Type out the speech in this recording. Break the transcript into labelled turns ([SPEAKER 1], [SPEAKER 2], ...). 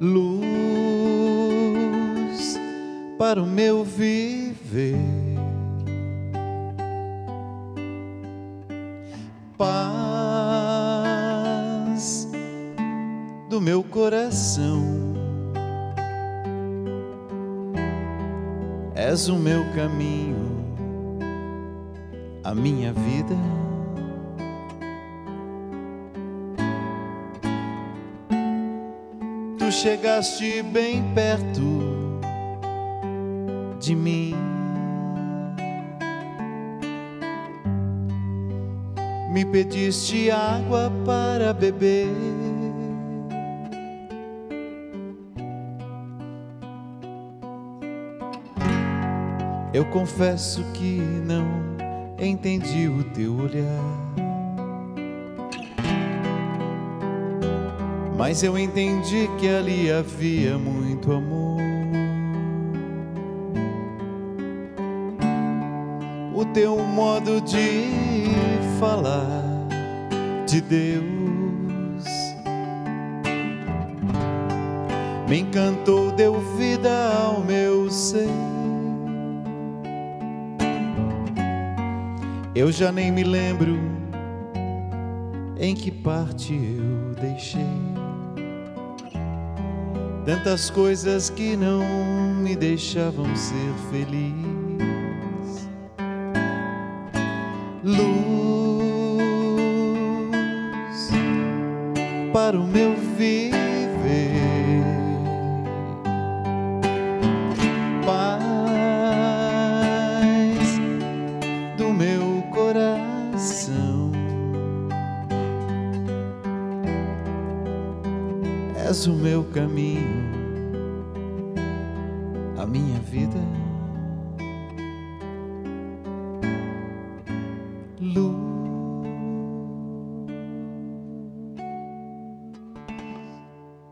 [SPEAKER 1] luz para o meu viver, paz do meu coração. És o meu caminho, a minha vida. Tu chegaste bem perto de mim. Me pediste água para beber. Eu confesso que não entendi o teu olhar. Mas eu entendi que ali havia muito amor. O teu modo de falar de Deus me encantou, deu vida ao meu ser. Eu já nem me lembro em que parte eu deixei tantas coisas que não me deixavam ser feliz. Luz para o meu viver, paz do meu coração. És o meu caminho, a minha vida. Luz